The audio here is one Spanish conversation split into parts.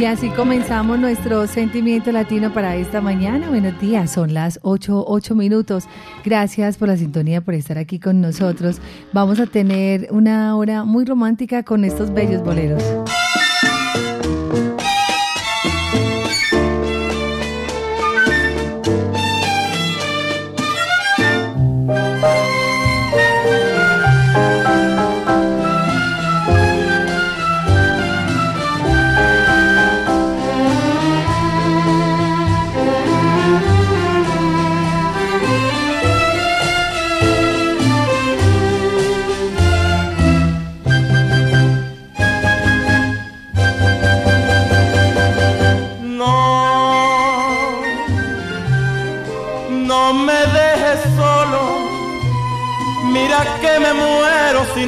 Y así comenzamos nuestro sentimiento latino para esta mañana. Buenos días, son las 8, 8 minutos. Gracias por la sintonía, por estar aquí con nosotros. Vamos a tener una hora muy romántica con estos bellos boleros.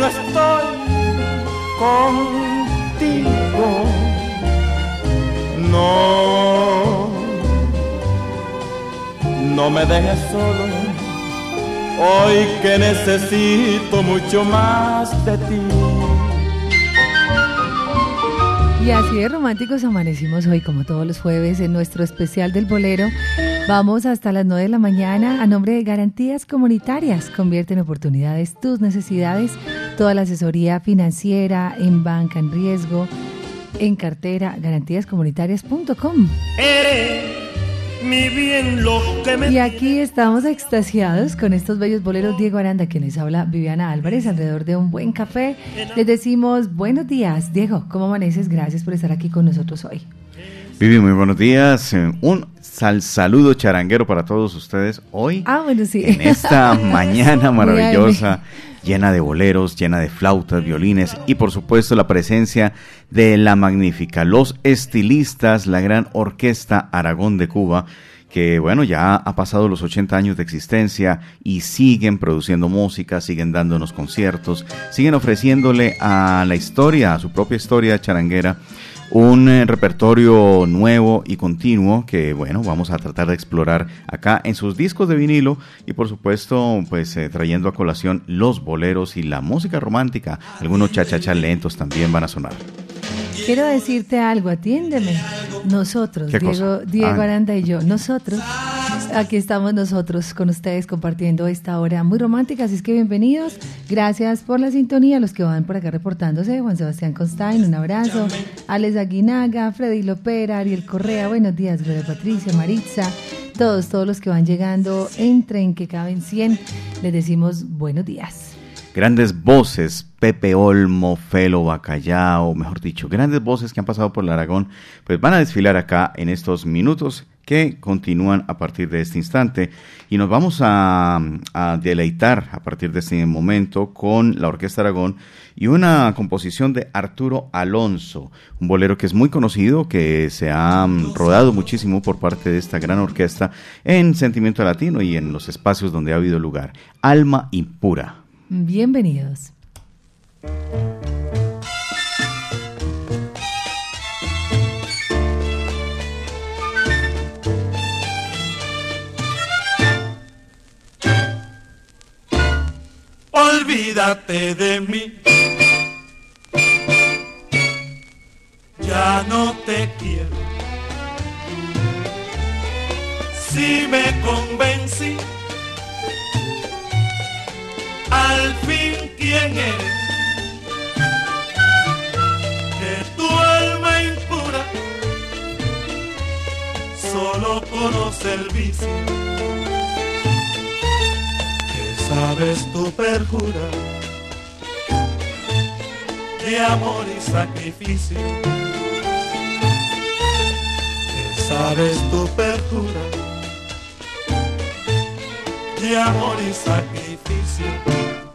No estoy contigo. No, no me dejes solo, hoy que necesito mucho más de ti. Y así de románticos amanecimos hoy, como todos los jueves, en nuestro especial del bolero. Vamos hasta las 9 de la mañana a nombre de Garantías Comunitarias. Convierte en oportunidades tus necesidades, toda la asesoría financiera en banca en riesgo, en cartera, garantíascomunitarias.com. mi bien lo que me... Y aquí estamos extasiados con estos bellos boleros. Diego Aranda, quien les habla, Viviana Álvarez, alrededor de un buen café. Les decimos buenos días. Diego, ¿cómo amaneces? Gracias por estar aquí con nosotros hoy. Vivi, muy buenos días. Eh, un sal saludo charanguero para todos ustedes hoy. Ah, bueno, sí. En esta mañana maravillosa, llena de boleros, llena de flautas, violines y por supuesto la presencia de la magnífica, los estilistas, la gran orquesta Aragón de Cuba que bueno, ya ha pasado los 80 años de existencia y siguen produciendo música, siguen dándonos conciertos, siguen ofreciéndole a la historia, a su propia historia charanguera, un eh, repertorio nuevo y continuo que bueno vamos a tratar de explorar acá en sus discos de vinilo y por supuesto pues eh, trayendo a colación los boleros y la música romántica. Algunos chachachas lentos también van a sonar Quiero decirte algo, atiéndeme. Nosotros, Diego, Diego ah. Aranda y yo, nosotros, aquí estamos nosotros con ustedes compartiendo esta hora muy romántica, así es que bienvenidos. Gracias por la sintonía, los que van por acá reportándose. Juan Sebastián Constain, un abrazo. Alex Aguinaga, Freddy Lopera, Ariel Correa, buenos días, Gloria Patricia, Maritza, todos, todos los que van llegando, entren, que caben 100, les decimos buenos días grandes voces, Pepe Olmo, Felo Bacallao, mejor dicho, grandes voces que han pasado por el Aragón, pues van a desfilar acá en estos minutos que continúan a partir de este instante y nos vamos a, deleitar a partir de este momento con la Orquesta Aragón y una composición de Arturo Alonso, un bolero que es muy conocido, que se ha mm, rodado muchísimo por parte de esta gran orquesta en Sentimiento Latino y en los espacios donde ha habido lugar. Alma impura. Bienvenidos. Olvídate de mí. Ya no te quiero. Si me convencí al fin quién eres. Que tu alma impura solo conoce el vicio. Que sabes tu perjura. de amor y sacrificio. Que sabes tu pertura de amor y sacrificio.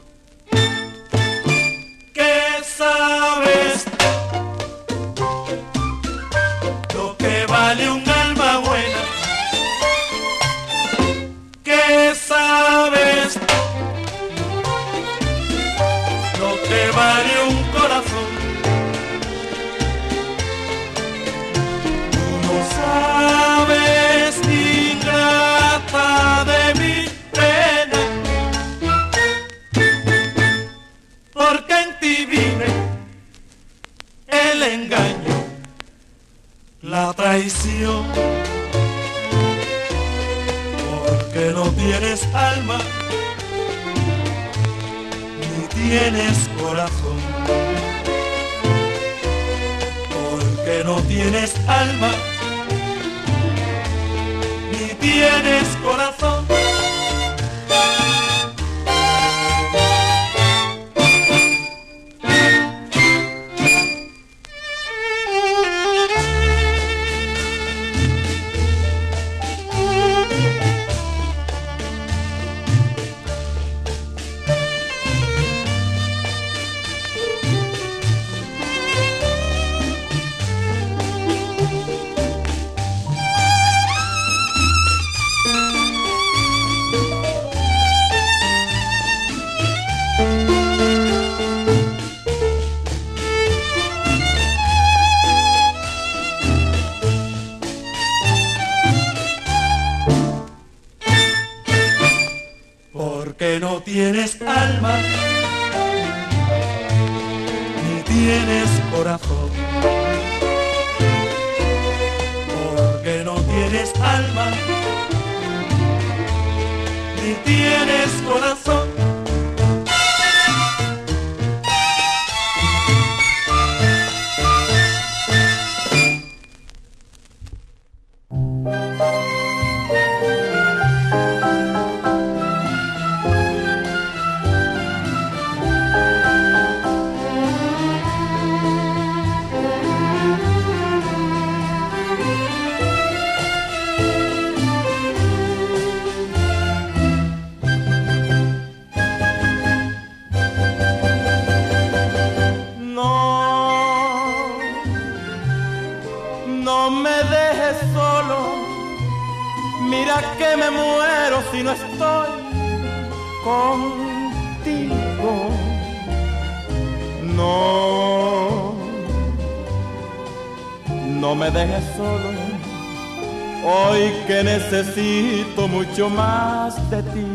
Necesito mucho más de ti.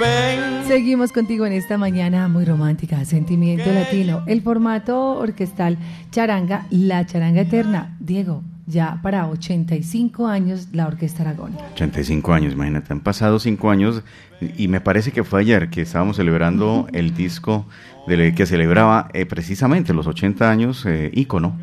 Ven. Seguimos contigo en esta mañana muy romántica, Sentimiento Latino. El formato orquestal charanga, la charanga eterna. Diego, ya para 85 años la Orquesta Aragón. 85 años, imagínate, han pasado 5 años y me parece que fue ayer que estábamos celebrando el disco de, que celebraba eh, precisamente los 80 años, eh, ícono.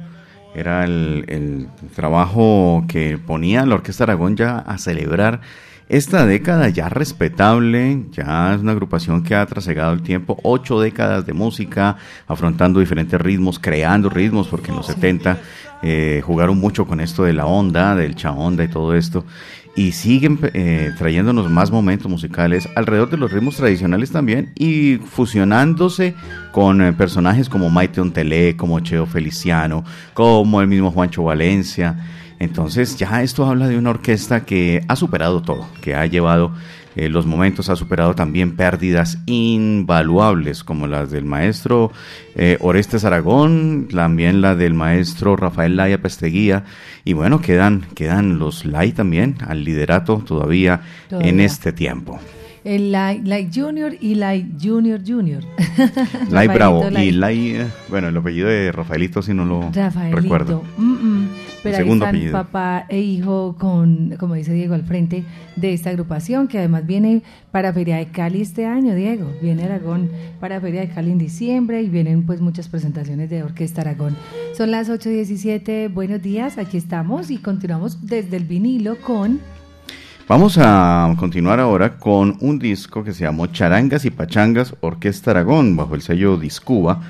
Era el, el trabajo que ponía la Orquesta Aragón ya a celebrar esta década ya respetable, ya es una agrupación que ha trasegado el tiempo, ocho décadas de música, afrontando diferentes ritmos, creando ritmos, porque en los 70 eh, jugaron mucho con esto de la onda, del cha onda y todo esto, y siguen eh, trayéndonos más momentos musicales alrededor de los ritmos tradicionales también y fusionándose con eh, personajes como Maite Ontelé, como Cheo Feliciano, como el mismo Juancho Valencia. Entonces ya esto habla de una orquesta que ha superado todo, que ha llevado eh, los momentos, ha superado también pérdidas invaluables como las del maestro eh, Orestes Aragón, también la del maestro Rafael Laya Pesteguía y bueno, quedan, quedan los Lai también al liderato todavía, Todavía. en este tiempo. El Light, Light Junior y Light Junior Junior. Lai Bravo y Light. Lai, eh, bueno, el apellido de Rafaelito si no lo Rafaelito. recuerdo. Mm, mm. Pero ahí están apellido. papá e hijo con, como dice Diego, al frente de esta agrupación que además viene para Feria de Cali este año, Diego. Viene Aragón para Feria de Cali en diciembre y vienen pues muchas presentaciones de Orquesta Aragón. Son las 8.17, buenos días, aquí estamos y continuamos desde el vinilo con... Vamos a continuar ahora con un disco que se llamó Charangas y Pachangas Orquesta Aragón bajo el sello Discuba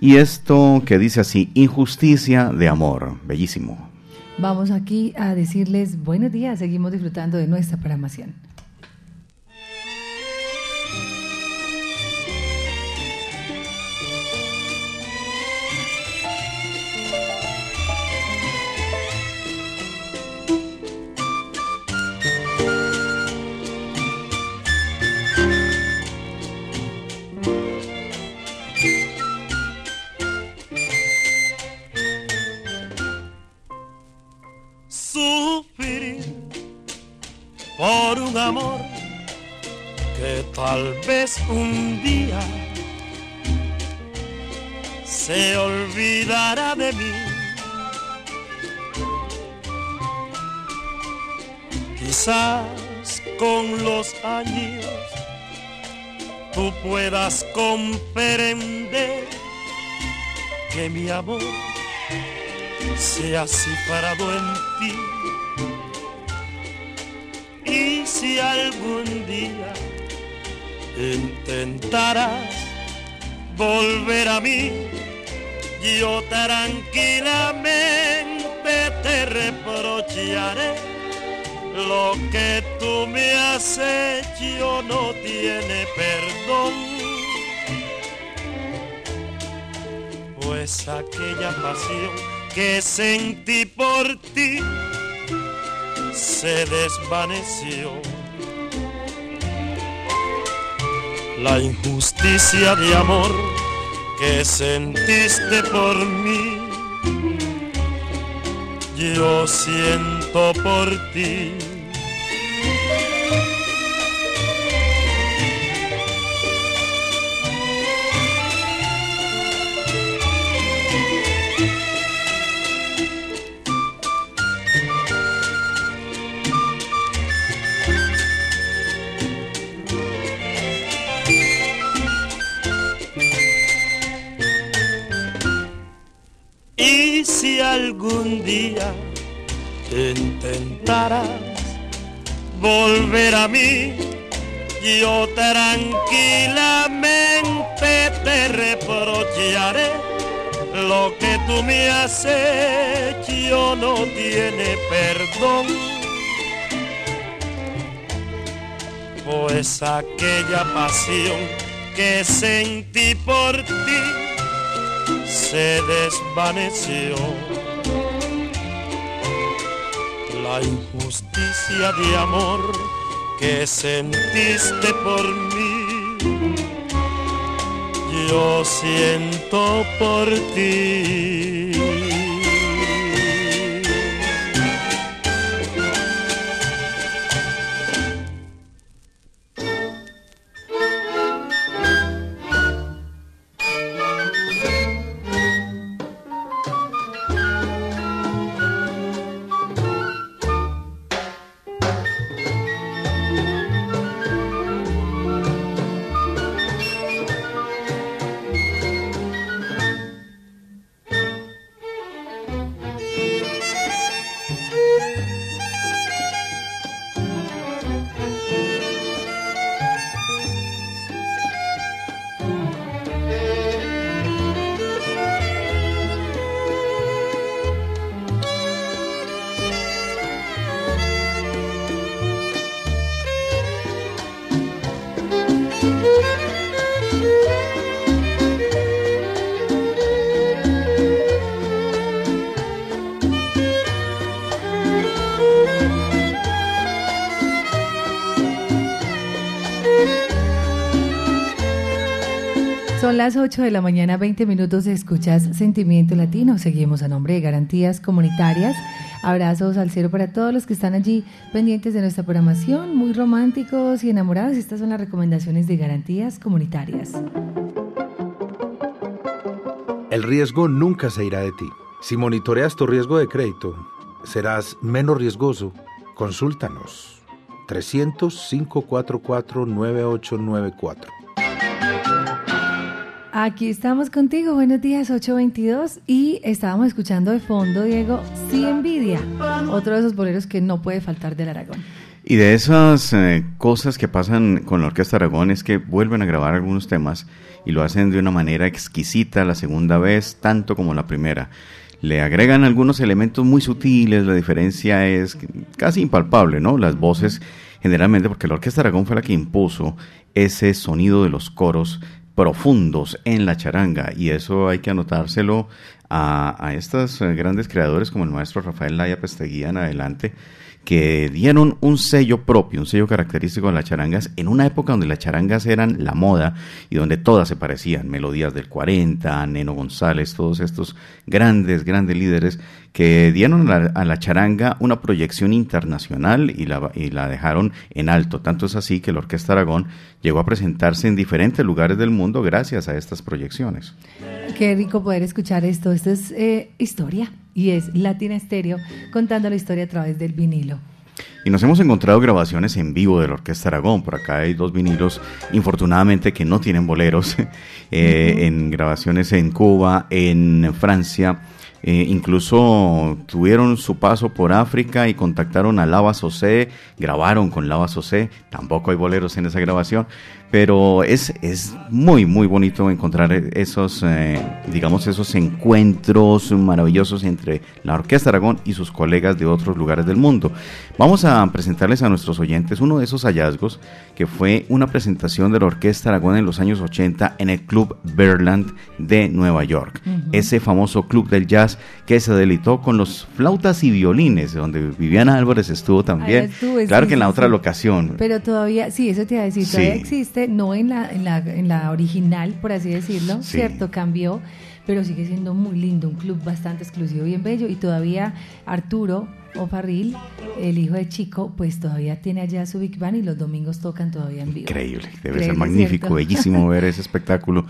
y esto que dice así, Injusticia de Amor, bellísimo. Vamos aquí a decirles buenos días, seguimos disfrutando de nuestra programación. Tal vez un día se olvidará de mí. Quizás con los años tú puedas comprender que mi amor se ha cifrado en ti. Y si algún día intentarás volver a mí, yo tranquilamente te reprocharé. Lo que tú me has hecho no tiene perdón. Pues aquella pasión que sentí por ti se desvaneció la injusticia de amor que sentiste por mí. Yo siento por ti intentarás volver a mí, yo tranquilamente te reprocharé. Lo que tú me has hecho no tiene perdón. Pues aquella pasión que sentí por ti se desvaneció injusticia de amor que sentiste por mí. Yo siento por ti. Las 8 de la mañana, 20 minutos, escuchas Sentimiento Latino. Seguimos a nombre de Garantías Comunitarias. Abrazos al cielo para todos los que están allí pendientes de nuestra programación, muy románticos y enamorados. Estas son las recomendaciones de Garantías Comunitarias. El riesgo nunca se irá de ti. Si monitoreas tu riesgo de crédito, serás menos riesgoso. Consúltanos. 300 544 9894 Aquí estamos contigo, buenos días, 822. Y estábamos escuchando de fondo, Diego, Sí Envidia, otro de esos boleros que no puede faltar del Aragón. Y de esas eh, cosas que pasan con la Orquesta Aragón es que vuelven a grabar algunos temas y lo hacen de una manera exquisita la segunda vez, tanto como la primera. Le agregan algunos elementos muy sutiles, la diferencia es casi impalpable, ¿no? Las voces, generalmente, porque la Orquesta Aragón fue la que impuso ese sonido de los coros profundos en la charanga y eso hay que anotárselo a, a estos eh, grandes creadores como el maestro Rafael Laya Pesteguía en adelante que dieron un sello propio, un sello característico de las charangas, en una época donde las charangas eran la moda y donde todas se parecían, melodías del 40, Neno González, todos estos grandes, grandes líderes que dieron a la, charanga una proyección internacional y la, y la dejaron en alto. Tanto es así que la Orquesta Aragón llegó a presentarse en diferentes lugares del mundo gracias a estas proyecciones. Qué rico poder escuchar esto. Esto es eh, historia y es Latina Estéreo contando la historia a través del vinilo. Y nos hemos encontrado grabaciones en vivo de la Orquesta Aragón. Por acá hay dos vinilos, infortunadamente, que no tienen boleros. Eh, en grabaciones en Cuba, en Francia. Eh, incluso tuvieron su paso por África y contactaron a Lava Sosé, grabaron con Lava Sosé, tampoco hay boleros en esa grabación, pero es, es muy, muy bonito encontrar esos, eh, digamos, esos encuentros maravillosos entre la Orquesta Aragón y sus colegas de otros lugares del mundo. Vamos a presentarles a nuestros oyentes uno de esos hallazgos que fue una presentación de la Orquesta Aragón en los años 80 en el Club Berland de Nueva York. Ese famoso club del jazz que se delitó con los flautas y violines, donde Viviana Álvarez estuvo también. claro que en la otra locación. Pero todavía, sí, eso te iba a decir, todavía existe no en la, en la, en la original, por así decirlo, ¿cierto? Cambió, pero sigue siendo muy lindo, un club bastante exclusivo, bien bello, y todavía Arturo Ofarril, el hijo de Chico, pues todavía tiene allá su Big Band y los domingos tocan todavía en vivo. Increíble, debe ser magnífico, bellísimo ver ese espectáculo.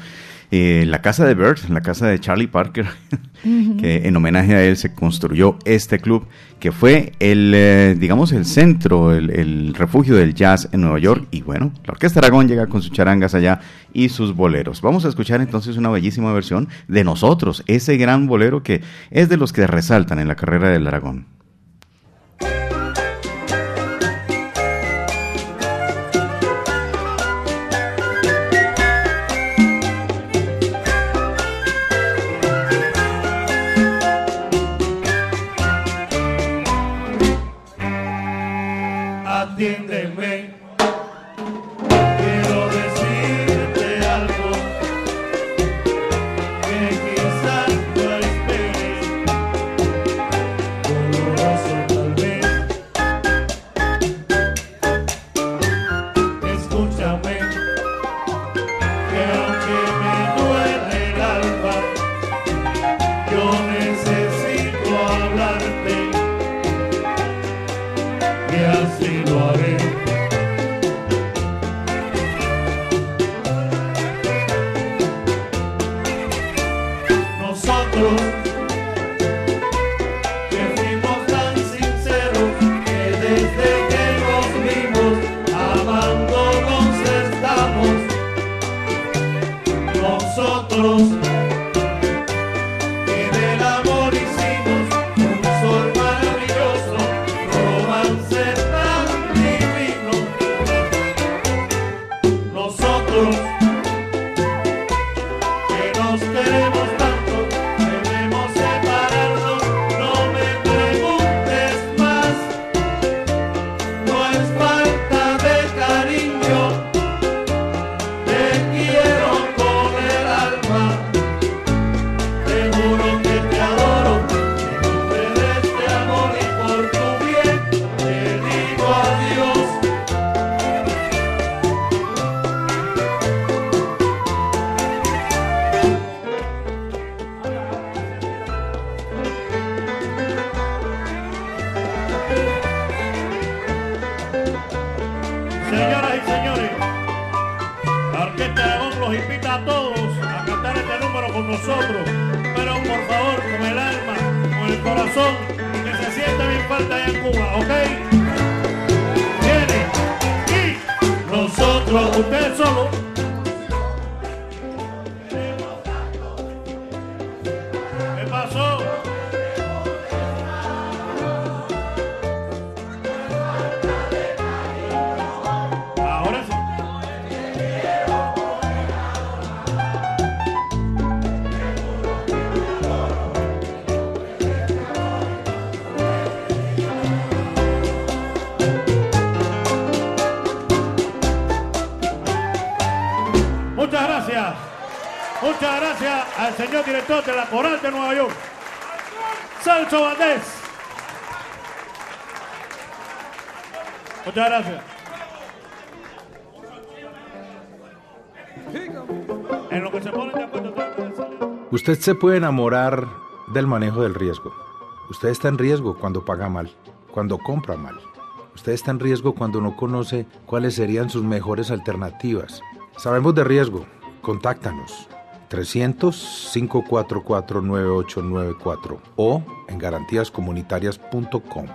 Eh, la casa de Bert, la casa de Charlie Parker, que en homenaje a él se construyó este club, que fue el, eh, digamos, el centro, el, refugio del jazz en Nueva York. Y bueno, la Orquesta Aragón llega con sus charangas allá y sus boleros. Vamos a escuchar entonces una bellísima versión de nosotros, ese gran bolero que es de los que resaltan en la carrera del Aragón. Director de la Coral de Nueva York, Celso Valdés. Muchas gracias. En lo que se de acuerdo. Usted se puede enamorar del manejo del riesgo. Usted está en riesgo cuando paga mal, cuando compra mal. Usted está en riesgo cuando no conoce cuáles serían sus mejores alternativas. Sabemos de riesgo. Contáctanos. 300-544-9894 o en garantíascomunitarias.com.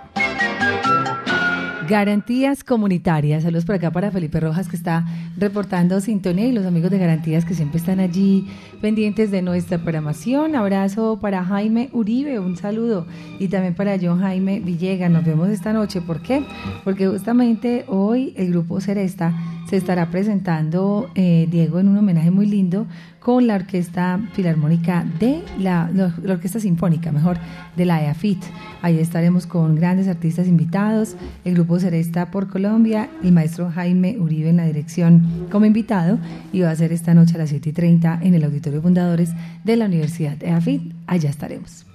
Garantías comunitarias. Saludos por acá para Felipe Rojas que está reportando sintonía y los amigos de Garantías que siempre están allí pendientes de nuestra programación. Abrazo para Jaime Uribe, un saludo. Y también para John Jaime Villegas. Nos vemos esta noche. ¿Por qué? Porque justamente hoy el grupo Seresta se estará presentando, eh, Diego, en un homenaje muy lindo con la Orquesta Filarmónica de la, Orquesta Sinfónica, mejor, de la EAFIT. Ahí estaremos con grandes artistas invitados, el grupo Seresta por Colombia, el maestro Jaime Uribe en la dirección como invitado y va a ser esta noche a las 7 y 30 en el Auditorio Fundadores de la Universidad EAFIT. Allá estaremos.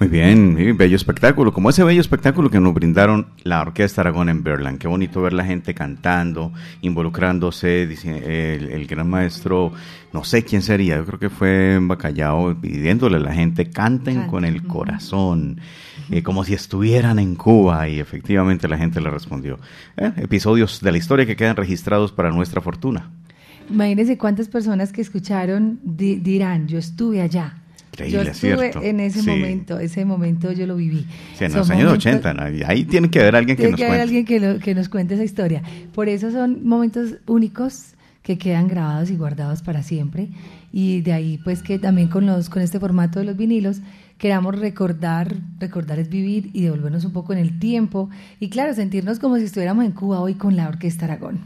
Muy bien, bello espectáculo, como ese bello espectáculo que nos brindaron la Orquesta Aragón en Berlán. Qué bonito ver la gente cantando, involucrándose, el, el, gran maestro, no sé quién sería, yo creo que fue en Bacallao, pidiéndole a la gente, canten con el corazón, eh, como si estuvieran en Cuba, y efectivamente la gente le respondió. Eh, episodios de la historia que quedan registrados para nuestra fortuna. Imagínense cuántas personas que escucharon dirán, yo estuve allá yo estuve en ese momento, ese momento yo lo viví. en los años 80, ahí tiene que haber alguien que nos que cuente. alguien que, que nos cuente esa historia. Por eso son momentos únicos que quedan grabados y guardados para siempre. Y de ahí pues que también con, los, con este formato de los vinilos queramos recordar, recordar es vivir y devolvernos un poco en el tiempo. Y claro, sentirnos como si estuviéramos en Cuba hoy con la Orquesta Aragón.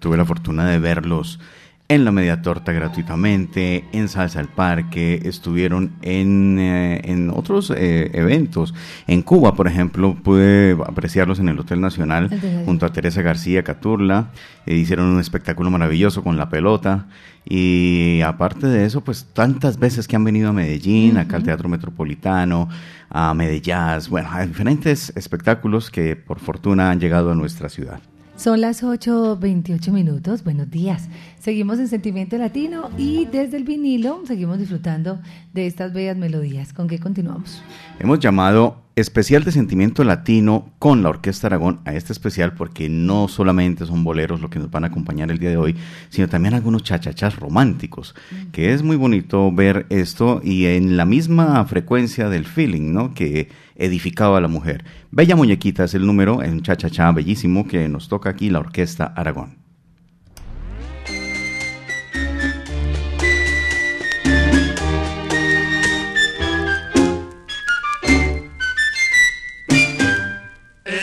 Tuve la fortuna de verlos en la media torta gratuitamente, en Salsa al Parque, estuvieron en, eh, en otros eh, eventos. En Cuba, por ejemplo, pude apreciarlos en el Hotel Nacional junto a Teresa García Caturla. Eh, hicieron un espectáculo maravilloso con la pelota. Y aparte de eso, pues tantas veces que han venido a Medellín, acá al Teatro Metropolitano, a Medellín, bueno, a diferentes espectáculos que por fortuna han llegado a nuestra ciudad. Son las 8.28 minutos. Buenos días. Seguimos en Sentimiento Latino y desde el vinilo seguimos disfrutando de estas bellas melodías. ¿Con qué continuamos? Hemos llamado especial de sentimiento latino con la Orquesta Aragón a este especial porque no solamente son boleros lo que nos van a acompañar el día de hoy, sino también algunos chachachas románticos, que es muy bonito ver esto y en la misma frecuencia del feeling, ¿no? Que edificaba a la mujer. Bella Muñequita es el número, en chachachá bellísimo que nos toca aquí la Orquesta Aragón.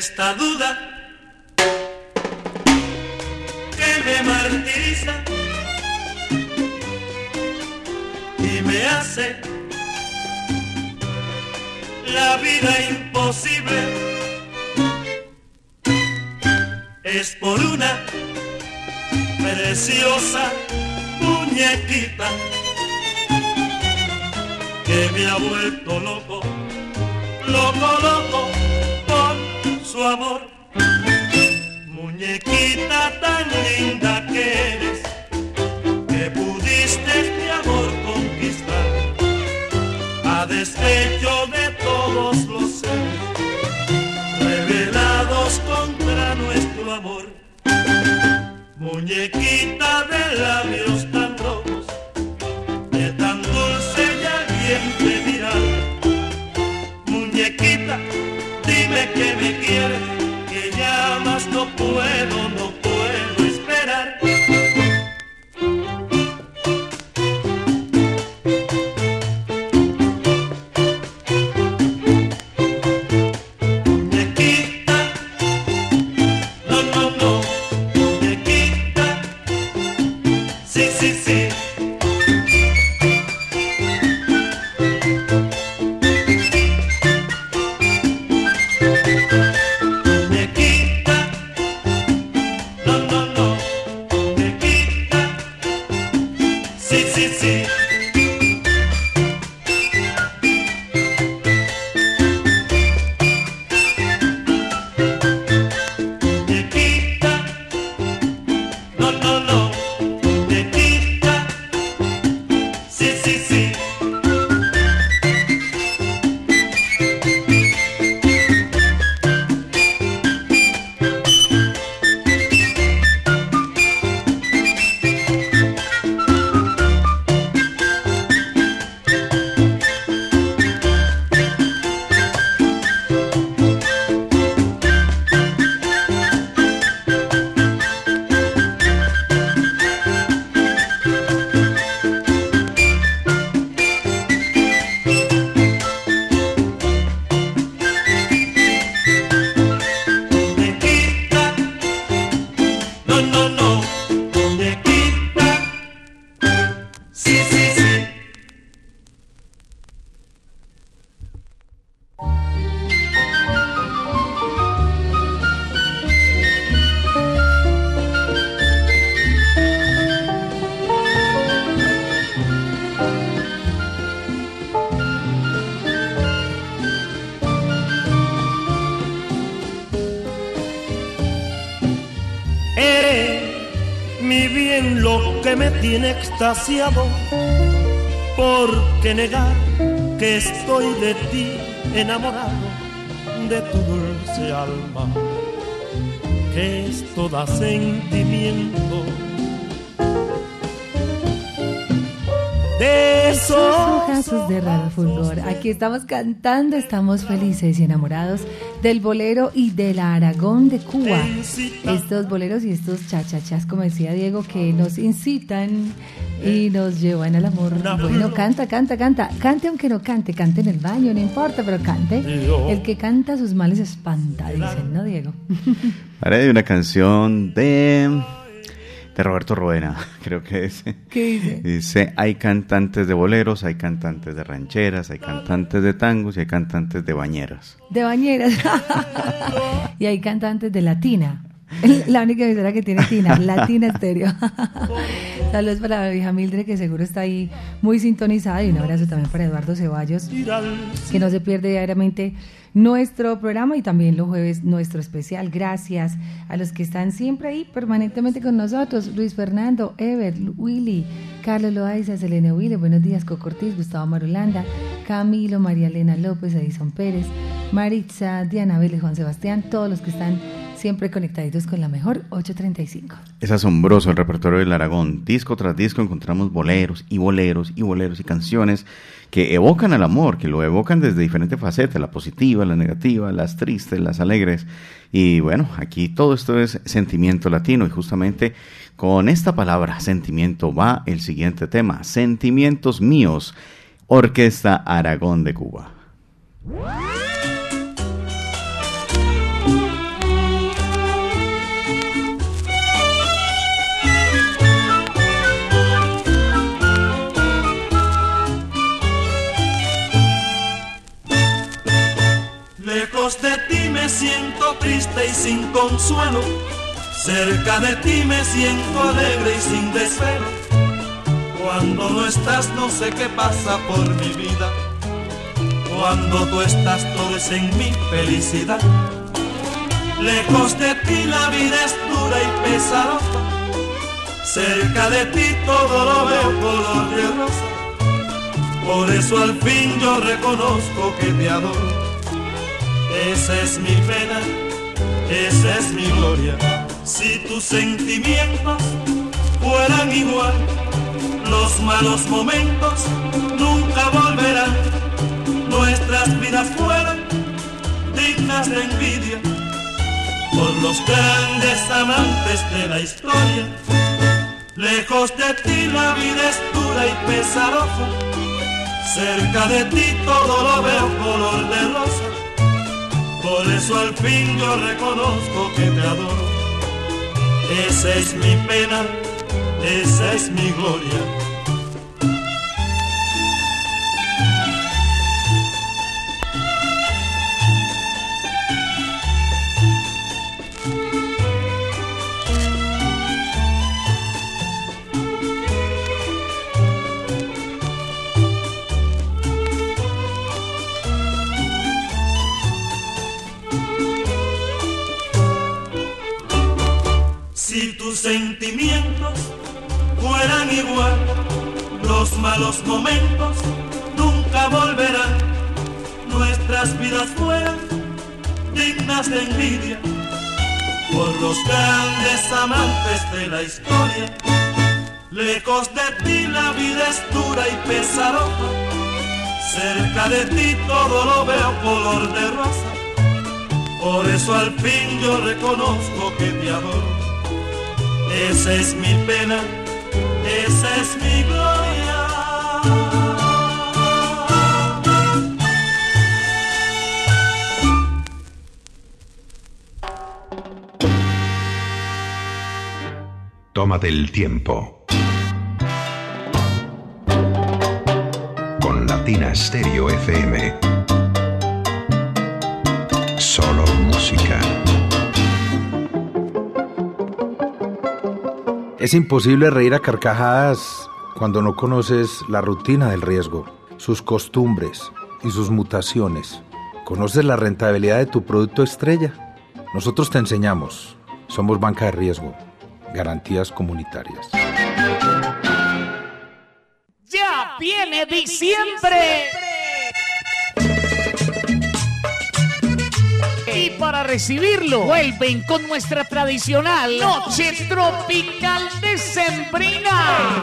Esta duda que me martiriza y me hace la vida imposible. Es por una preciosa muñequita que me ha vuelto loco, loco, loco su amor. Muñequita tan linda que eres, que pudiste mi amor conquistar, a despecho de todos los seres revelados contra nuestro amor. Muñequita de labios que me quieres, que ya más no puedo, tiene extasiado. ¿Por qué negar que estoy de ti enamorado, de tu dulce alma, que es toda sentimiento? de esos de raro fulgor. Aquí estamos cantando, estamos felices y enamorados del bolero y del Aragón de Cuba. Estos boleros y estos chachachas, como decía Diego, que nos incitan y nos llevan al amor. Bueno, canta, canta, canta. Cante aunque no cante, cante en el baño, no importa, pero cante. El que canta sus males espanta, dicen, ¿no, Diego? Haré de una canción de de Roberto Roena, creo que es. ¿Qué dice? Dice, hay cantantes de boleros, hay cantantes de rancheras, hay cantantes de tangos y hay cantantes de bañeras. De bañeras. y hay cantantes de latina. La única emisora que tiene Tina, Latina Estéreo. Saludos para la vieja Mildred, que seguro está ahí muy sintonizada. Y un abrazo también para Eduardo Ceballos, que no se pierde diariamente nuestro programa y también los jueves nuestro especial. Gracias a los que están siempre ahí permanentemente con nosotros. Luis Fernando, Ever, Willy, Carlos Loaiza, Selene Willy, buenos días, Cocortiz, Gustavo Marulanda, Camilo, María Elena López, Edison Pérez, Maritza, Diana Vélez, Juan Sebastián, todos los que están siempre conectaditos con la mejor 835. Es asombroso el repertorio del Aragón. Disco tras disco encontramos boleros y boleros y boleros y canciones que evocan al amor, que lo evocan desde diferentes facetas, la positiva, la negativa, las tristes, las alegres. Y bueno, aquí todo esto es sentimiento latino y justamente con esta palabra sentimiento va el siguiente tema, Sentimientos míos, Orquesta Aragón de Cuba. Me siento triste y sin consuelo, cerca de ti me siento alegre y sin desvelo. Cuando no estás no sé qué pasa por mi vida, cuando tú estás todo es en mi felicidad. Lejos de ti la vida es dura y pesarosa, cerca de ti todo lo veo color de rosa. Por eso al fin yo reconozco que te adoro esa es mi pena, esa es mi gloria. Si tus sentimientos fueran igual, los malos momentos nunca volverán. Nuestras vidas fueran dignas de envidia por los grandes amantes de la historia. Lejos de ti la vida es dura y pesarosa. Cerca de ti todo lo veo color de rosa. Por eso al fin yo reconozco que te adoro. Esa es mi pena, esa es mi gloria. Malos momentos nunca volverán, nuestras vidas fueran dignas de envidia por los grandes amantes de la historia. Lejos de ti la vida es dura y pesarosa, cerca de ti todo lo veo color de rosa. Por eso al fin yo reconozco que te adoro esa es mi pena, esa es mi gloria. Tómate el tiempo. Con Latina Stereo FM. Solo música. Es imposible reír a carcajadas cuando no conoces la rutina del riesgo, sus costumbres y sus mutaciones. ¿Conoces la rentabilidad de tu producto estrella? Nosotros te enseñamos. Somos banca de riesgo. Garantías comunitarias. viene diciembre. Y para recibirlo, vuelven con nuestra tradicional Noche Tropical de Sembrina.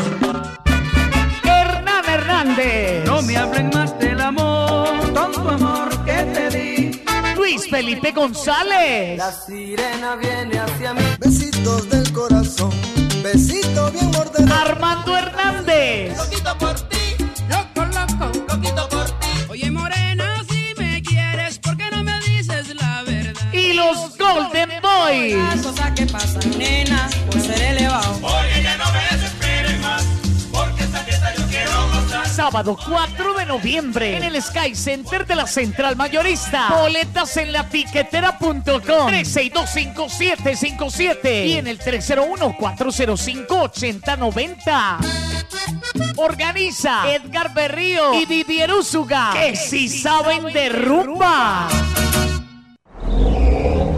Hernán Hernández. No me hablen más del amor, tanto amor que te di. Luis Felipe González. La sirena viene hacia mí. Besitos del corazón, besito bien mordido. Armando Hernández. Loquito por ti, loco, loco, loquito por ti. Oye, morena, si me quieres, ¿por qué no me dices la verdad? Y los Golden Boys. Las cosas que pasan, nena, por ser elevado. Oye, Sábado 4 de noviembre en el Sky Center de la Central Mayorista. Boletas en la tiquetera.com 3625757 y en el 301-405-8090. Organiza Edgar Berrío y Didier Usuga, que si saben de rumba.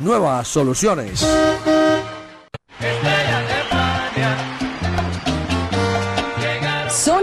nuevas soluciones.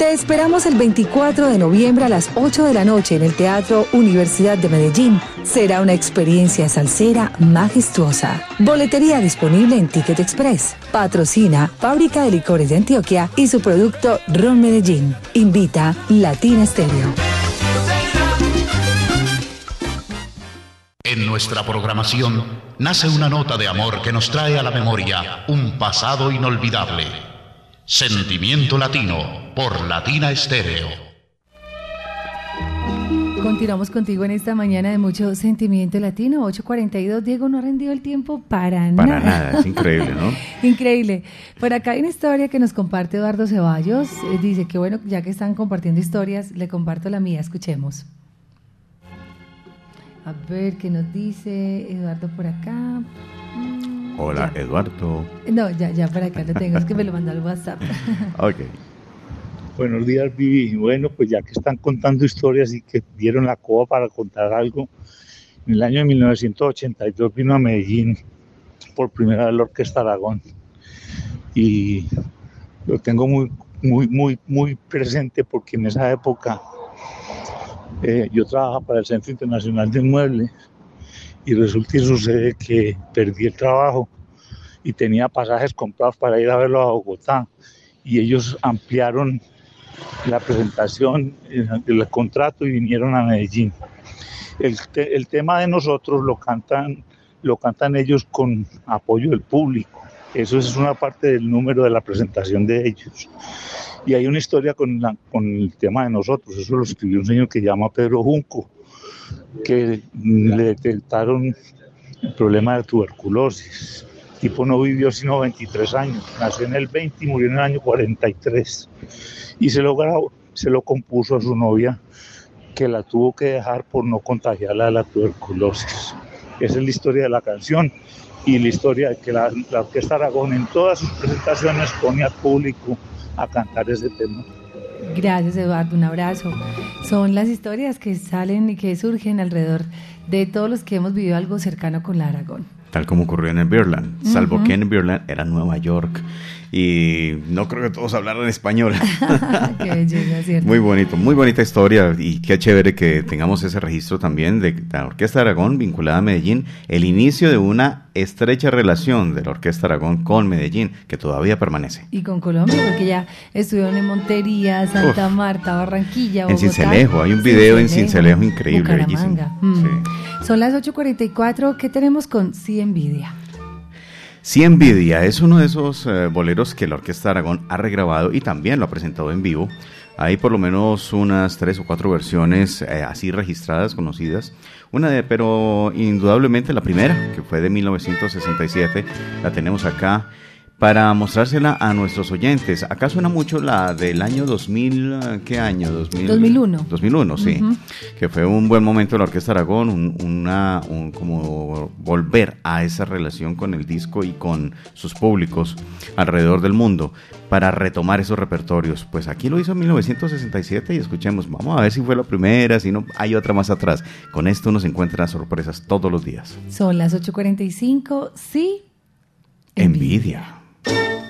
Te esperamos el 24 de noviembre a las 8 de la noche en el Teatro Universidad de Medellín. Será una experiencia salsera majestuosa. Boletería disponible en Ticket Express. Patrocina Fábrica de Licores de Antioquia y su producto Ron Medellín. Invita Latina Stereo. En nuestra programación nace una nota de amor que nos trae a la memoria un pasado inolvidable. Sentimiento Latino por Latina Estéreo. Continuamos contigo en esta mañana de mucho sentimiento latino. 8.42. Diego no ha rendido el tiempo para nada. Para nada, es increíble, ¿no? increíble. Por acá hay una historia que nos comparte Eduardo Ceballos. Eh, dice que bueno, ya que están compartiendo historias, le comparto la mía. Escuchemos. A ver qué nos dice Eduardo por acá. Hola, Eduardo. No, ya, ya para acá lo tengo, es que me lo mandó al WhatsApp. ok. Buenos días, Vivi. Bueno, pues ya que están contando historias y que dieron la coba para contar algo, en el año de 1982 vino a Medellín por primera vez la Orquesta Aragón y lo tengo muy, muy, muy, muy presente porque en esa época eh, yo trabajaba para el Centro Internacional de Muebles y resulta y sucede que perdí el trabajo y tenía pasajes comprados para ir a verlo a Bogotá y ellos ampliaron la presentación del contrato y vinieron a Medellín. El, el, tema de nosotros lo cantan, lo cantan ellos con apoyo del público. Eso es una parte del número de la presentación de ellos. Y hay una historia con, la, con el tema de nosotros. Eso lo escribió un señor que se llama Pedro Junco que le detectaron el problema de tuberculosis. El tipo no vivió sino 23 años, nació en el 20 y murió en el año 43. Y se lo se lo compuso a su novia, que la tuvo que dejar por no contagiarla de la tuberculosis. Esa es la historia de la canción y la historia de que la, la Orquesta Aragón en todas sus presentaciones pone al público a cantar ese tema. Gracias, Eduardo. Un abrazo. Son las historias que salen y que surgen alrededor de todos los que hemos vivido algo cercano con la Aragón. Tal como ocurrió en el Beerland, salvo uh -huh. que en Beerland era Nueva York y no creo que todos hablaran español. qué belleza, ¿cierto? Muy bonito, muy bonita historia y qué chévere que tengamos ese registro también de la Orquesta Aragón vinculada a Medellín, el inicio de una estrecha relación de la Orquesta Aragón con Medellín, que todavía permanece. Y con Colombia, porque ya estuvieron en Montería, Santa Uf. Marta, Barranquilla, Bogotá. En Cincelejo, hay un video Cincelejo, en Cincelejo increíble, bellísimo. Mm. Sí. Son las 8.44, ¿qué tenemos con Sí Envidia. Sí Envidia es uno de esos eh, boleros que la Orquesta Aragón ha regrabado y también lo ha presentado en vivo. Hay por lo menos unas tres o cuatro versiones eh, así registradas, conocidas. Una de, pero indudablemente la primera, que fue de 1967, la tenemos acá para mostrársela a nuestros oyentes. Acá suena mucho la del año 2000, ¿qué año? 2001. 2001, sí. Que fue un buen momento de la Orquesta Aragón, un, una, como volver a esa relación con el disco y con sus públicos alrededor del mundo para retomar esos repertorios. Pues aquí lo hizo en 1967 y escuchemos, vamos a ver si fue la primera, si no, hay otra más atrás. Con esto nos encuentran sorpresas todos los días. Son las 8.45, sí. Envidia. Thank you.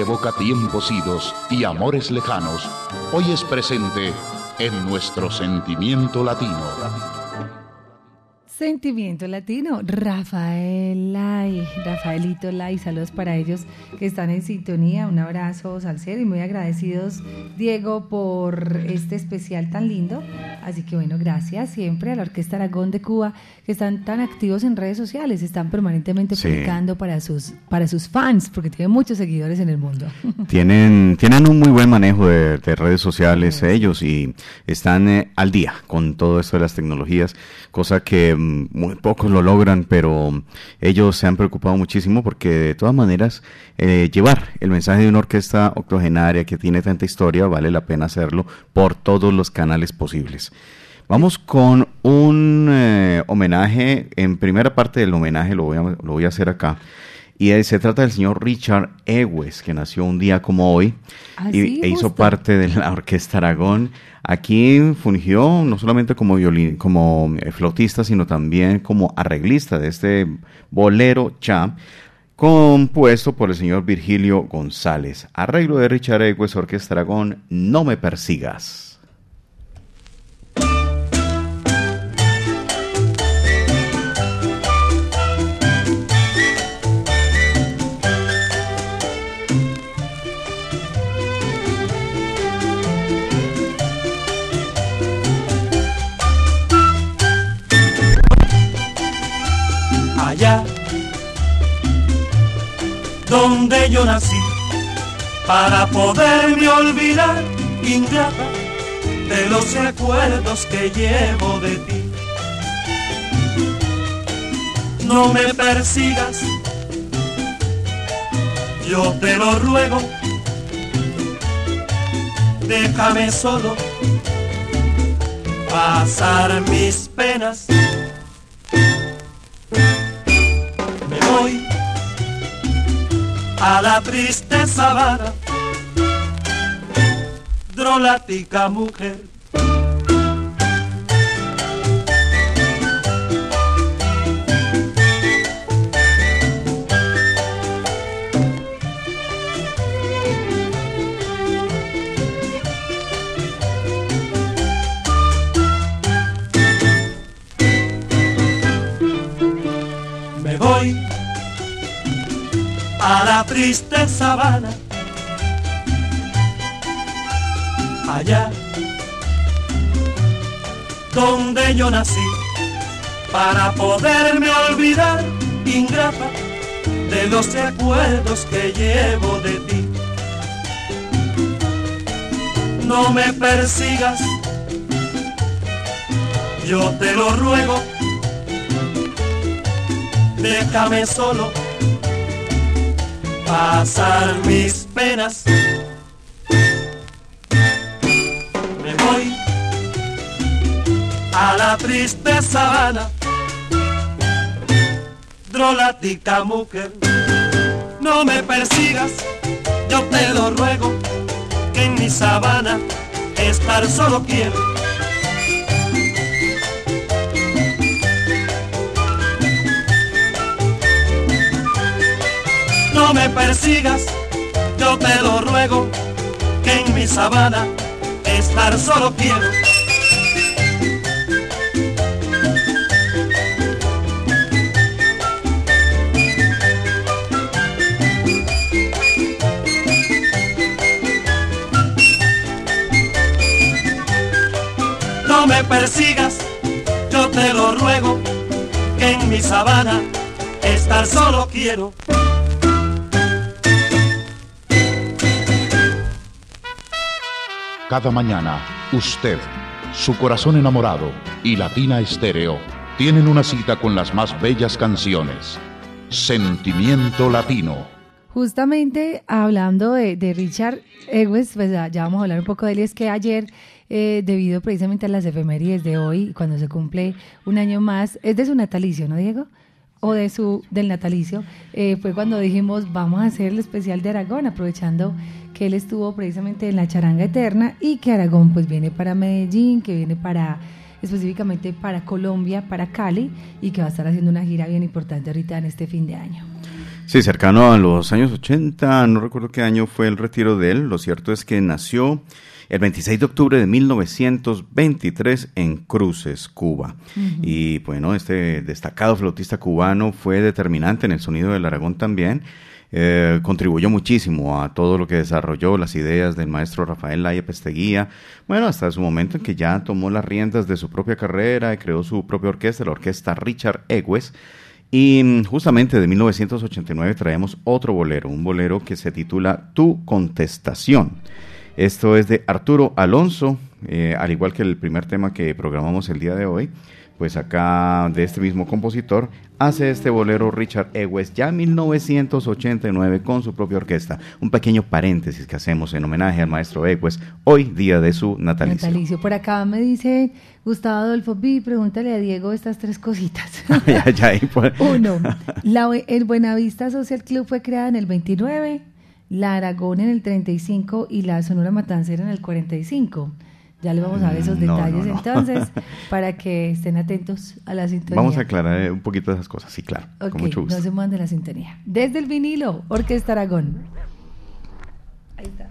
evoca tiempos idos y amores lejanos, hoy es presente en nuestro sentimiento latino. Sentimiento Latino, Rafael Lai, Rafaelito Lai, saludos para ellos que están en sintonía, un abrazo salcero y muy agradecidos Diego por este especial tan lindo, así que bueno, gracias siempre a la Orquesta Aragón de Cuba que están tan activos en redes sociales, están permanentemente publicando para sus, para sus fans, porque tienen muchos seguidores en el mundo. Tienen, tienen un muy buen manejo de, redes sociales ellos y están eh, al día con todo esto de las tecnologías, cosa que mm, muy pocos lo logran, pero ellos se han preocupado muchísimo porque de todas maneras eh, llevar el mensaje de una orquesta octogenaria que tiene tanta historia vale la pena hacerlo por todos los canales posibles. Vamos con un eh, homenaje, en primera parte del homenaje lo voy a, lo voy a hacer acá, Y se trata del señor Richard Ewes, que nació un día como hoy ah, y, e hizo parte de la Orquesta Aragón. Aquí fungió no solamente como, violín, como eh, flautista, sino también como arreglista de este bolero cha, compuesto por el señor Virgilio González. Arreglo de Richard Ewes, Orquesta Aragón, No me persigas. Donde yo nací, para poderme olvidar, ingrata, de los recuerdos que llevo de ti. No me persigas, yo te lo ruego, déjame solo pasar mis penas a la triste sabana, drolática mujer. A la triste sabana. Allá donde yo nací, para poderme olvidar, ingrata, de los recuerdos que llevo de ti. No me persigas, yo te lo ruego, déjame solo pasar mis penas. Me voy a la triste sabana, drolática mujer. No me persigas, yo te lo ruego, que en mi sabana estar solo quiero no me persigas, yo te lo ruego, que en mi sabana estar solo quiero. No me persigas, yo te lo ruego, que en mi sabana estar solo quiero. Cada mañana, usted, su corazón enamorado y Latina Estéreo tienen una cita con las más bellas canciones. Sentimiento Latino. Justamente hablando de, Richard Ewes, pues ya, vamos a hablar un poco de él, es que ayer, eh, debido precisamente a las efemérides de hoy, cuando se cumple un año más, es de su natalicio, ¿no, Diego? o de su del natalicio, eh, fue cuando dijimos vamos a hacer el especial de Aragón, aprovechando que él estuvo precisamente en la charanga eterna y que Aragón pues viene para Medellín, que viene para específicamente para Colombia, para Cali y que va a estar haciendo una gira bien importante ahorita en este fin de año. Sí, cercano a los años 80, no recuerdo qué año fue el retiro de él, lo cierto es que nació el 26 de octubre de 1923 en Cruces, Cuba. Y bueno, este destacado flautista cubano fue determinante en el sonido del Aragón también. Eh, contribuyó muchísimo a todo lo que desarrolló las ideas del maestro Rafael Laya Pesteguía, bueno, hasta su momento en que ya tomó las riendas de su propia carrera y creó su propia orquesta, la orquesta Richard Egues. Y justamente de 1989 traemos otro bolero, un bolero que se titula Tu Contestación. Esto es de Arturo Alonso, eh, al igual que el primer tema que programamos el día de hoy, pues acá de este mismo compositor, hace este bolero Richard Ewes ya en 1989 con su propia orquesta. Un pequeño paréntesis que hacemos en homenaje al maestro Ewes, hoy día de su natalicio. Natalicio, por acá me dice Gustavo Adolfo B, pregúntale a Diego estas tres cositas. Uno, la, el Buenavista Social Club fue creada en el 29, la Aragón en el 35 y la Sonora Matancera en el 45. Ya le vamos a dar esos mm, detalles entonces para que estén atentos a la sintonía. Vamos a aclarar eh, un poquito de esas cosas, sí, claro. con mucho gusto. No se mande la sintonía. Desde el vinilo, Orquesta Aragón. Ahí está.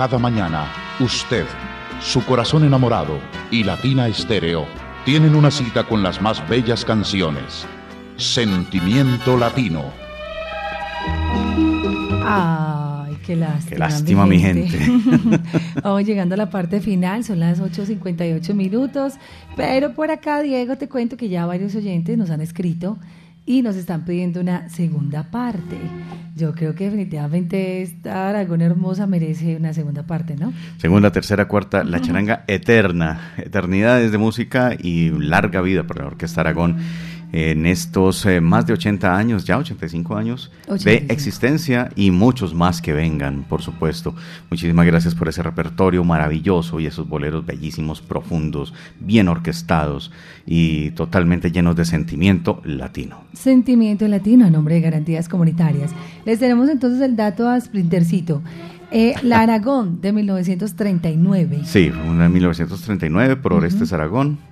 Cada mañana, usted, su corazón enamorado y Latina Estéreo tienen una cita con las más bellas canciones. Sentimiento Latino. Ay, qué lástima. Qué lástima, mi gente. Vamos llegando a la parte final, son las 8.58 minutos. Pero por acá, Diego, te cuento que ya varios oyentes nos han escrito y nos están pidiendo una segunda parte. Yo creo que definitivamente esta Aragón hermosa merece una segunda parte, ¿no? Segunda, tercera, cuarta, la charanga eterna, eternidades de música y larga vida para la Orquesta Aragón en estos eh, más de 80 años, ya 85 años de existencia y muchos más que vengan, por supuesto. Muchísimas gracias por ese repertorio maravilloso y esos boleros bellísimos, profundos, bien orquestados y totalmente llenos de sentimiento latino. Sentimiento latino a nombre de Garantías Comunitarias. Les tenemos entonces el dato a Splintercito. Eh, la Aragón de 1939. Sí, una de 1939, por Orestes Aragón.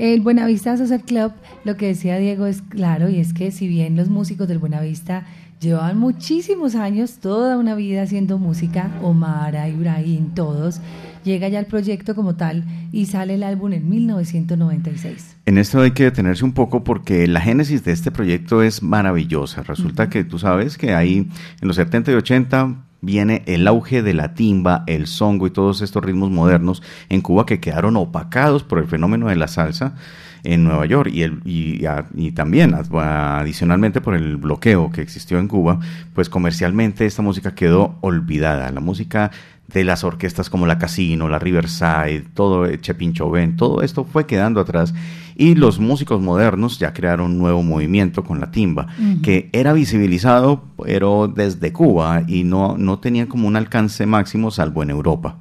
El Buenavista Social Club, lo que decía Diego es claro, y es que si bien los músicos del Buenavista llevaban muchísimos años, toda una vida haciendo música, Omar, Ibrahim, todos, llega ya el proyecto como tal y sale el álbum en 1996. En esto hay que detenerse un poco porque la génesis de este proyecto es maravillosa. Resulta que tú sabes que ahí en los 70 y 80 viene el auge de la timba, el songo y todos estos ritmos modernos en Cuba que quedaron opacados por el fenómeno de la salsa en Nueva York y, el, y, también adicionalmente por el bloqueo que existió en Cuba, pues comercialmente esta música quedó olvidada. La música de las orquestas como la Casino, la Riverside, todo Chepin Ben, todo esto fue quedando atrás y los músicos modernos ya crearon un nuevo movimiento con la timba, que era visibilizado pero desde Cuba y no, no tenía como un alcance máximo salvo en Europa.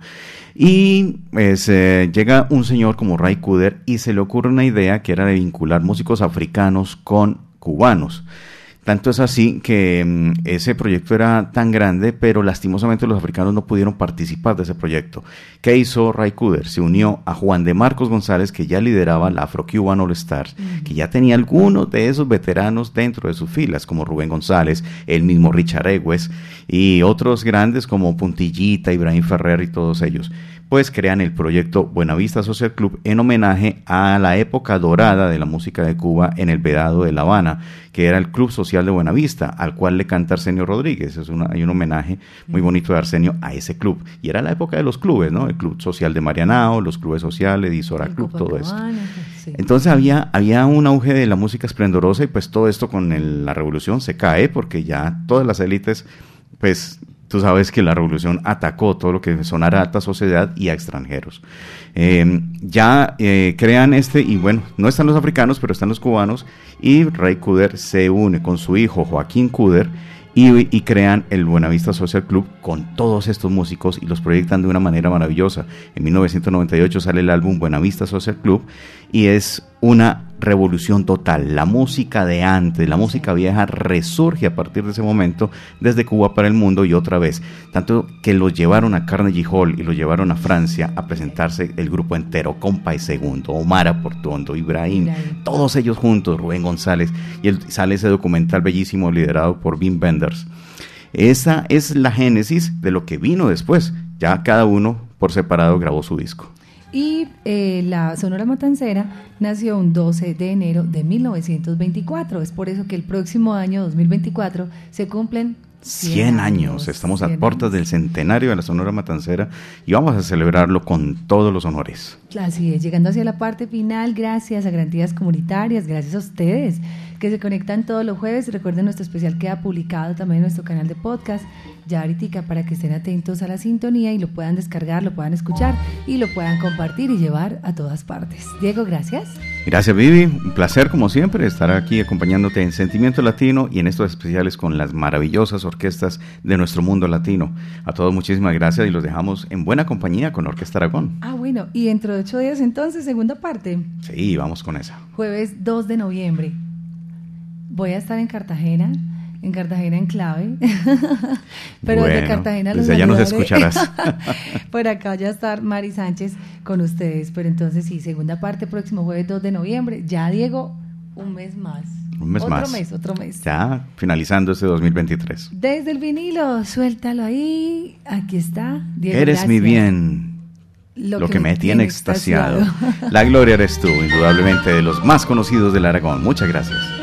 Y pues, eh, llega un señor como Ray Kuder y se le ocurre una idea que era de vincular músicos africanos con cubanos. Tanto es así que mm, ese proyecto era tan grande, pero lastimosamente los africanos no pudieron participar de ese proyecto. ¿Qué hizo Ray Kuder? Se unió a Juan de Marcos González, que ya lideraba la Afro-Cuban All Stars, que ya tenía algunos de esos veteranos dentro de sus filas, como Rubén González, el mismo Richard Egues y otros grandes como Puntillita, Ibrahim Ferrer y todos ellos pues crean el proyecto Buenavista Social Club en homenaje a la época dorada de la música de Cuba en el Vedado de La Habana, que era el Club Social de Buenavista, al cual le canta Arsenio Rodríguez. Es una, hay un homenaje muy bonito de Arsenio a ese club. Y era la época de los clubes, ¿no? El Club Social de Marianao, los clubes sociales, Isora Club, todo esto. Entonces había, había un auge de la música esplendorosa y pues todo esto con la revolución se cae porque ya todas las élites pues Tú sabes que la revolución atacó todo lo que son a alta sociedad y a extranjeros. Eh, ya eh, crean este, y bueno, no están los africanos, pero están los cubanos, y Ray Kuder se une con su hijo Joaquín Kuder y, y, crean el Buenavista Social Club con todos estos músicos y los proyectan de una manera maravillosa. En 1998 sale el álbum Buenavista Social Club y es una revolución total. La música de antes, la música vieja resurge a partir de ese momento desde Cuba para el mundo y otra vez. Tanto que los llevaron a Carnegie Hall y lo llevaron a Francia a presentarse el grupo entero, Compa y Segundo, Omar Portondo, Ibrahim, todos ellos juntos, Rubén González, y sale ese documental bellísimo liderado por Wim Wenders. Esa es la génesis de lo que vino después. Ya cada uno por separado grabó su disco. Y eh, la Sonora Matancera nació un 12 de enero de 1924. Es por eso que el próximo año, 2024, se cumplen 100, años. Estamos a puertas del centenario de la Sonora Matancera y vamos a celebrarlo con todos los honores. Así es, llegando hacia la parte final, gracias a Garantías Comunitarias, gracias a ustedes que se conectan todos los jueves. Recuerden, nuestro especial queda publicado también en nuestro canal de podcast, ya ahorita, para que estén atentos a la sintonía y lo puedan descargar, lo puedan escuchar y lo puedan compartir y llevar a todas partes. Diego, gracias. Gracias, Vivi. Un placer, como siempre, estar aquí acompañándote en Sentimiento Latino y en estos especiales con las maravillosas orquestas de nuestro mundo latino. A todos, muchísimas gracias y los dejamos en buena compañía con Orquesta Aragón. Ah, bueno, y dentro de ocho días entonces, segunda parte. Sí, vamos con esa. Jueves 2 de noviembre. Voy a estar en Cartagena, en Cartagena en clave, pero de Cartagena los desde nos escucharás. Por acá ya estar Mari Sánchez con ustedes, pero entonces sí, segunda parte, próximo jueves 2 de noviembre. Ya, Diego, un mes más. Un mes más. Otro mes, otro mes. Ya finalizando este 2023. Desde el vinilo, suéltalo ahí. Aquí está. Diego, Eres mi bien. Lo, que, me tiene extasiado. La gloria eres tú, indudablemente de los más conocidos del Aragón. Muchas gracias.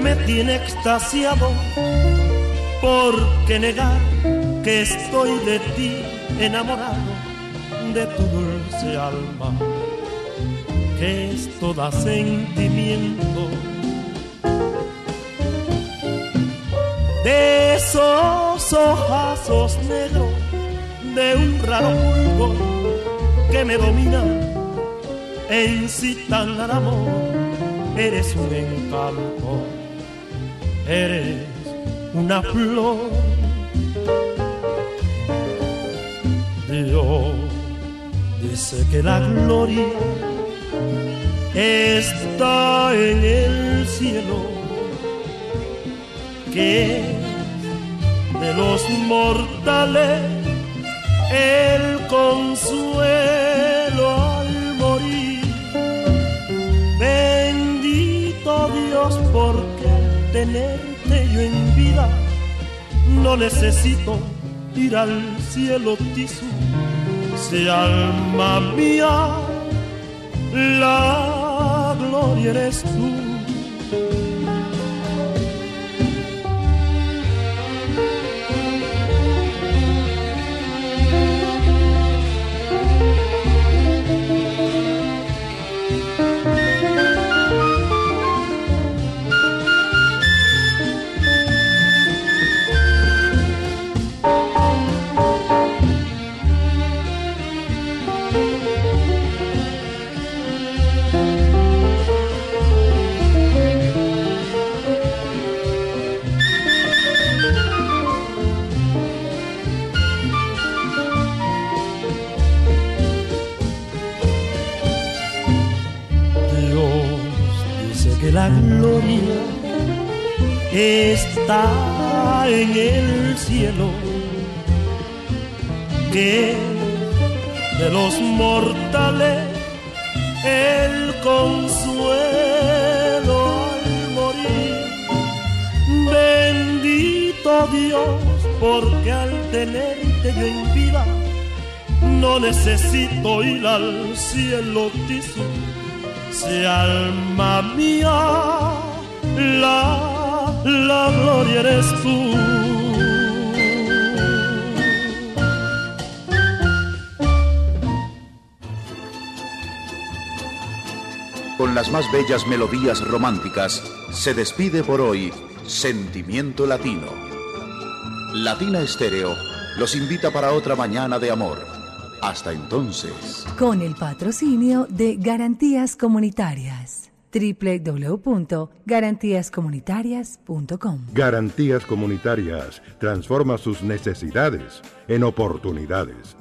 Me tiene extasiado. ¿Por qué negar que estoy de ti enamorado, de tu dulce alma, que es toda sentimiento? De esos ojazos negros, de un raro fulgor que me domina e incitan al amor eres un encanto, eres una flor. Dios dice que la gloria está en el cielo, que de los mortales el consuelo Dios porque tenerte yo en vida. No necesito ir al cielo tisu si alma mía la gloria eres tú cielo tizo si alma mía, la, la gloria eres tú. Con las más bellas melodías románticas, se despide por hoy Sentimiento Latino. Latina Estéreo los invita para otra mañana de amor hasta entonces. Con el patrocinio de Garantías Comunitarias www.garantíascomunitarias.com. Garantías Comunitarias transforma sus necesidades en oportunidades.